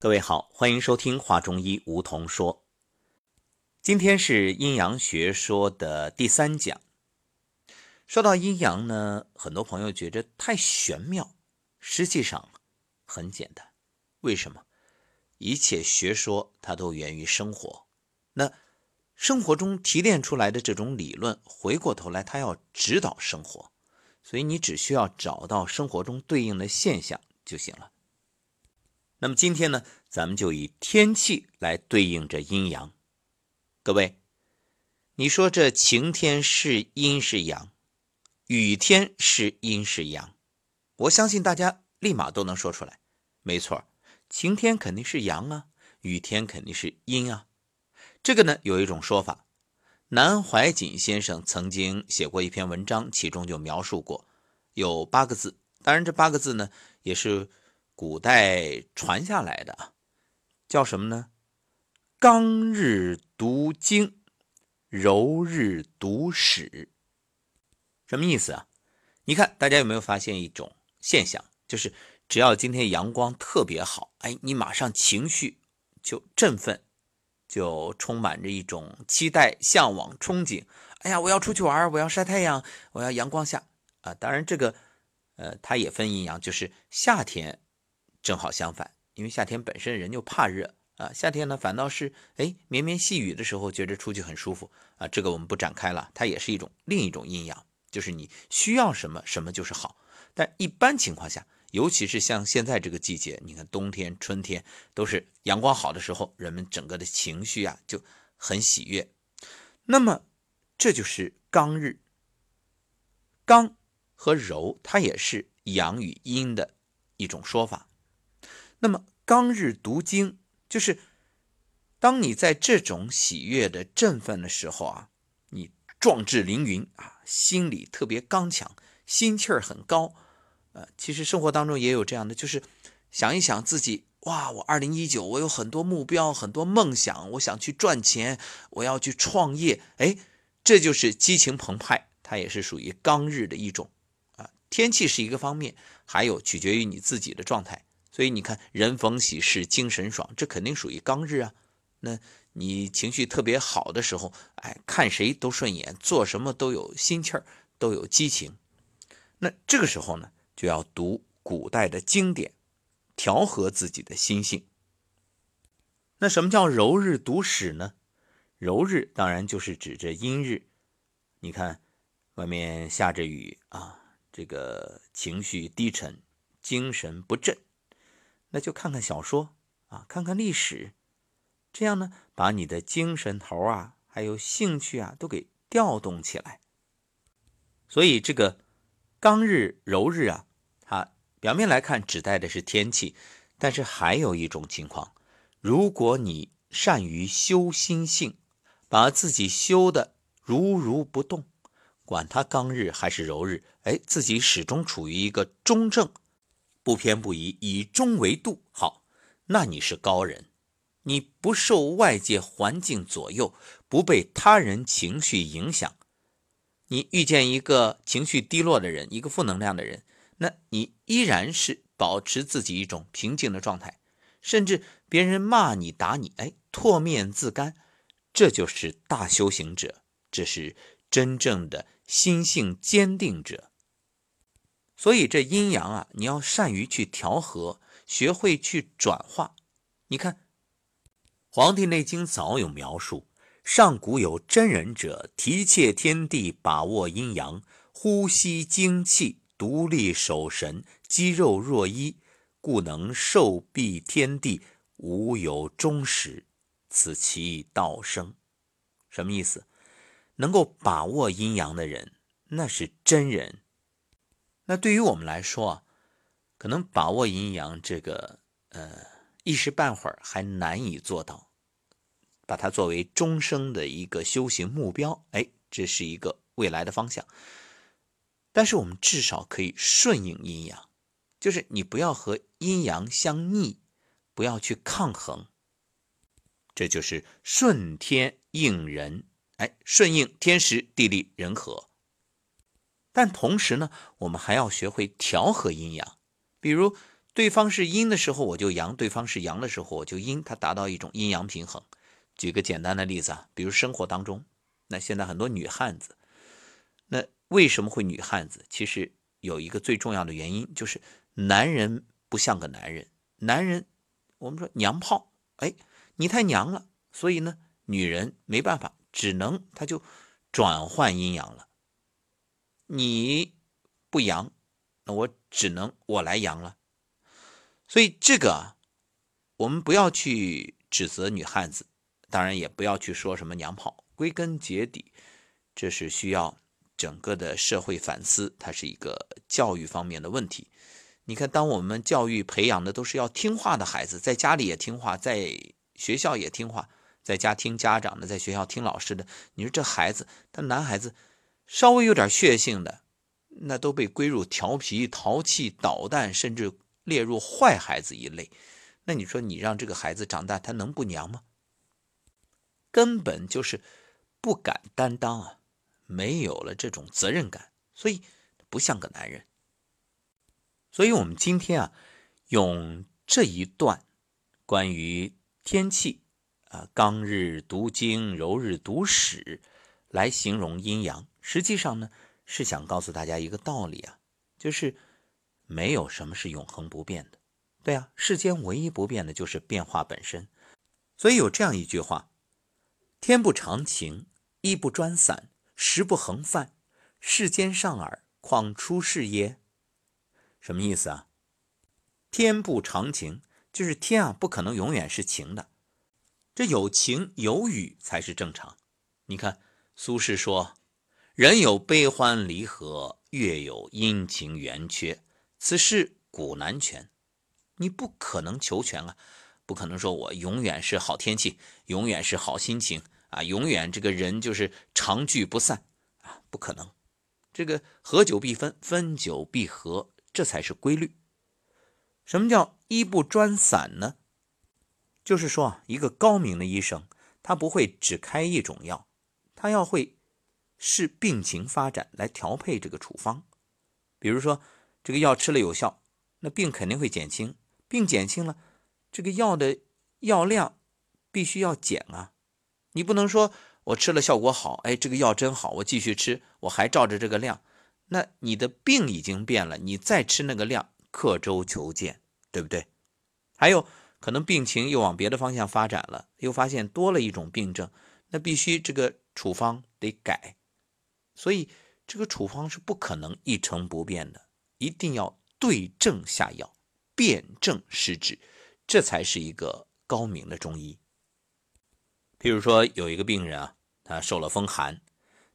各位好，欢迎收听华中医梧桐说。今天是阴阳学说的第三讲。说到阴阳呢，很多朋友觉得太玄妙，实际上很简单。为什么？一切学说它都源于生活。那生活中提炼出来的这种理论，回过头来它要指导生活，所以你只需要找到生活中对应的现象就行了。那么今天呢，咱们就以天气来对应着阴阳。各位，你说这晴天是阴是阳，雨天是阴是阳？我相信大家立马都能说出来。没错，晴天肯定是阳啊，雨天肯定是阴啊。这个呢，有一种说法，南怀瑾先生曾经写过一篇文章，其中就描述过，有八个字。当然，这八个字呢，也是。古代传下来的叫什么呢？刚日读经，柔日读史。什么意思啊？你看，大家有没有发现一种现象？就是只要今天阳光特别好，哎，你马上情绪就振奋，就充满着一种期待、向往、憧憬。哎呀，我要出去玩，我要晒太阳，我要阳光下啊！当然，这个呃，它也分阴阳，就是夏天。正好相反，因为夏天本身人就怕热啊，夏天呢反倒是哎绵绵细雨的时候觉得出去很舒服啊，这个我们不展开了，它也是一种另一种阴阳，就是你需要什么什么就是好。但一般情况下，尤其是像现在这个季节，你看冬天、春天都是阳光好的时候，人们整个的情绪啊就很喜悦。那么这就是刚日，刚和柔，它也是阳与阴的一种说法。那么刚日读经，就是当你在这种喜悦的振奋的时候啊，你壮志凌云啊，心里特别刚强，心气儿很高。呃，其实生活当中也有这样的，就是想一想自己，哇，我二零一九，我有很多目标，很多梦想，我想去赚钱，我要去创业，哎，这就是激情澎湃，它也是属于刚日的一种啊。天气是一个方面，还有取决于你自己的状态。所以你看，人逢喜事精神爽，这肯定属于刚日啊。那你情绪特别好的时候，哎，看谁都顺眼，做什么都有心气儿，都有激情。那这个时候呢，就要读古代的经典，调和自己的心性。那什么叫柔日读史呢？柔日当然就是指着阴日。你看，外面下着雨啊，这个情绪低沉，精神不振。那就看看小说啊，看看历史，这样呢，把你的精神头啊，还有兴趣啊，都给调动起来。所以这个刚日、柔日啊，它表面来看指代的是天气，但是还有一种情况，如果你善于修心性，把自己修的如如不动，管它刚日还是柔日，哎，自己始终处于一个中正。不偏不倚，以中为度。好，那你是高人，你不受外界环境左右，不被他人情绪影响。你遇见一个情绪低落的人，一个负能量的人，那你依然是保持自己一种平静的状态，甚至别人骂你、打你，哎，唾面自干。这就是大修行者，这是真正的心性坚定者。所以这阴阳啊，你要善于去调和，学会去转化。你看，《黄帝内经》早有描述：上古有真人者，提切天地，把握阴阳，呼吸精气，独立守神，肌肉若一，故能受蔽天地，无有终始，此其道生。什么意思？能够把握阴阳的人，那是真人。那对于我们来说啊，可能把握阴阳这个，呃，一时半会儿还难以做到，把它作为终生的一个修行目标，哎，这是一个未来的方向。但是我们至少可以顺应阴阳，就是你不要和阴阳相逆，不要去抗衡，这就是顺天应人，哎，顺应天时地利人和。但同时呢，我们还要学会调和阴阳，比如对方是阴的时候我就阳，对方是阳的时候我就阴，它达到一种阴阳平衡。举个简单的例子啊，比如生活当中，那现在很多女汉子，那为什么会女汉子？其实有一个最重要的原因，就是男人不像个男人，男人我们说娘炮，哎，你太娘了，所以呢，女人没办法，只能她就转换阴阳了。你不阳，那我只能我来阳了。所以这个我们不要去指责女汉子。当然也不要去说什么娘炮，归根结底，这是需要整个的社会反思，它是一个教育方面的问题。你看，当我们教育培养的都是要听话的孩子，在家里也听话，在学校也听话，在家听家长的，在学校听老师的，你说这孩子，他男孩子稍微有点血性的，那都被归入调皮、淘气、捣蛋，甚至列入坏孩子一类。那你说，你让这个孩子长大，他能不娘吗？根本就是不敢担当啊，没有了这种责任感，所以不像个男人。所以我们今天啊，用这一段关于天气啊，刚日读经，柔日读史来形容阴阳，实际上呢是想告诉大家一个道理啊，就是没有什么是永恒不变的。对啊，世间唯一不变的就是变化本身。所以有这样一句话。天不长晴，衣不专伞，时不恒泛，世间上尔，况出世耶？什么意思啊？天不长晴，就是天啊，不可能永远是晴的，这有晴有雨才是正常。你看，苏轼说：“人有悲欢离合，月有阴晴圆缺，此事古难全。”你不可能求全啊。不可能说，我永远是好天气，永远是好心情啊，永远这个人就是长聚不散啊，不可能。这个合久必分，分久必合，这才是规律。什么叫医不专散呢？就是说啊，一个高明的医生，他不会只开一种药，他要会视病情发展来调配这个处方。比如说，这个药吃了有效，那病肯定会减轻，病减轻了。这个药的药量必须要减啊！你不能说我吃了效果好，哎，这个药真好，我继续吃，我还照着这个量，那你的病已经变了，你再吃那个量，刻舟求剑，对不对？还有可能病情又往别的方向发展了，又发现多了一种病症，那必须这个处方得改，所以这个处方是不可能一成不变的，一定要对症下药，辨证施治。这才是一个高明的中医。譬如说，有一个病人啊，他受了风寒，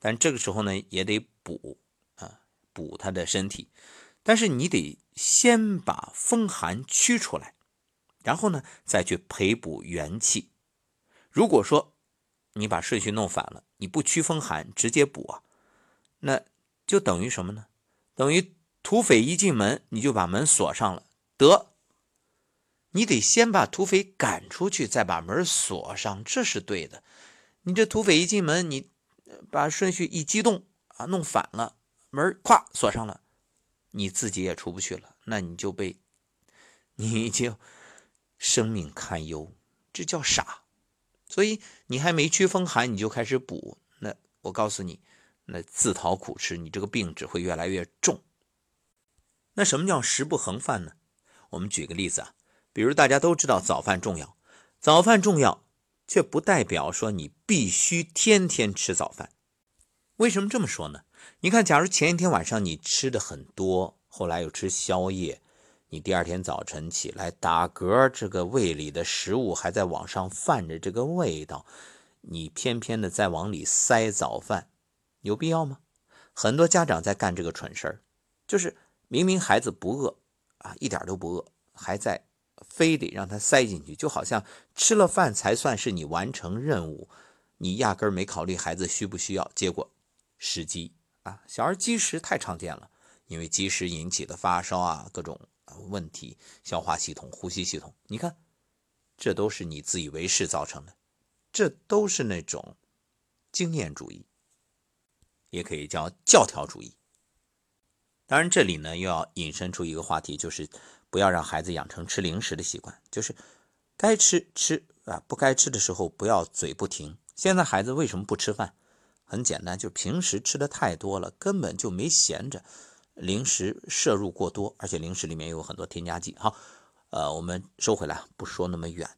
但这个时候呢，也得补啊，补他的身体。但是你得先把风寒驱出来，然后呢，再去培补元气。如果说你把顺序弄反了，你不驱风寒，直接补啊，那就等于什么呢？等于土匪一进门，你就把门锁上了，得。你得先把土匪赶出去，再把门锁上，这是对的。你这土匪一进门，你把顺序一激动啊，弄反了，门咵锁上了，你自己也出不去了，那你就被，你就生命堪忧，这叫傻。所以你还没驱风寒，你就开始补，那我告诉你，那自讨苦吃，你这个病只会越来越重。那什么叫食不恒饭呢？我们举个例子啊。比如大家都知道早饭重要，早饭重要，却不代表说你必须天天吃早饭。为什么这么说呢？你看，假如前一天晚上你吃的很多，后来又吃宵夜，你第二天早晨起来打嗝，这个胃里的食物还在往上泛着这个味道，你偏偏的再往里塞早饭，有必要吗？很多家长在干这个蠢事儿，就是明明孩子不饿啊，一点都不饿，还在。非得让他塞进去，就好像吃了饭才算是你完成任务，你压根儿没考虑孩子需不需要。结果食积啊，小儿积食太常见了，因为积食引起的发烧啊，各种问题，消化系统、呼吸系统，你看，这都是你自以为是造成的，这都是那种经验主义，也可以叫教条主义。当然，这里呢又要引申出一个话题，就是不要让孩子养成吃零食的习惯，就是该吃吃啊，不该吃的时候不要嘴不停。现在孩子为什么不吃饭？很简单，就平时吃的太多了，根本就没闲着，零食摄入过多，而且零食里面有很多添加剂。好，呃，我们收回来，不说那么远。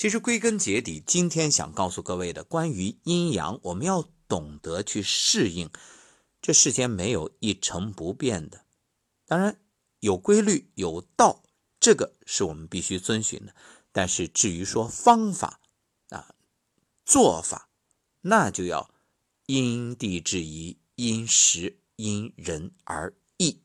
其实归根结底，今天想告诉各位的关于阴阳，我们要懂得去适应。这世间没有一成不变的，当然有规律有道，这个是我们必须遵循的。但是至于说方法啊、做法，那就要因地制宜、因时因人而异。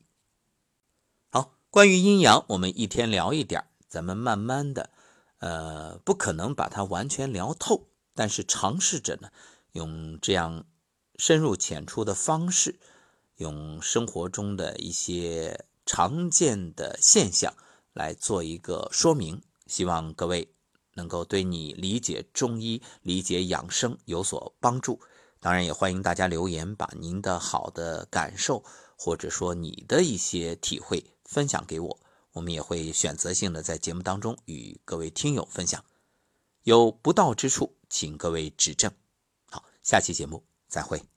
好，关于阴阳，我们一天聊一点咱们慢慢的。呃，不可能把它完全聊透，但是尝试着呢，用这样深入浅出的方式，用生活中的一些常见的现象来做一个说明，希望各位能够对你理解中医、理解养生有所帮助。当然，也欢迎大家留言，把您的好的感受或者说你的一些体会分享给我。我们也会选择性的在节目当中与各位听友分享，有不到之处，请各位指正。好，下期节目再会。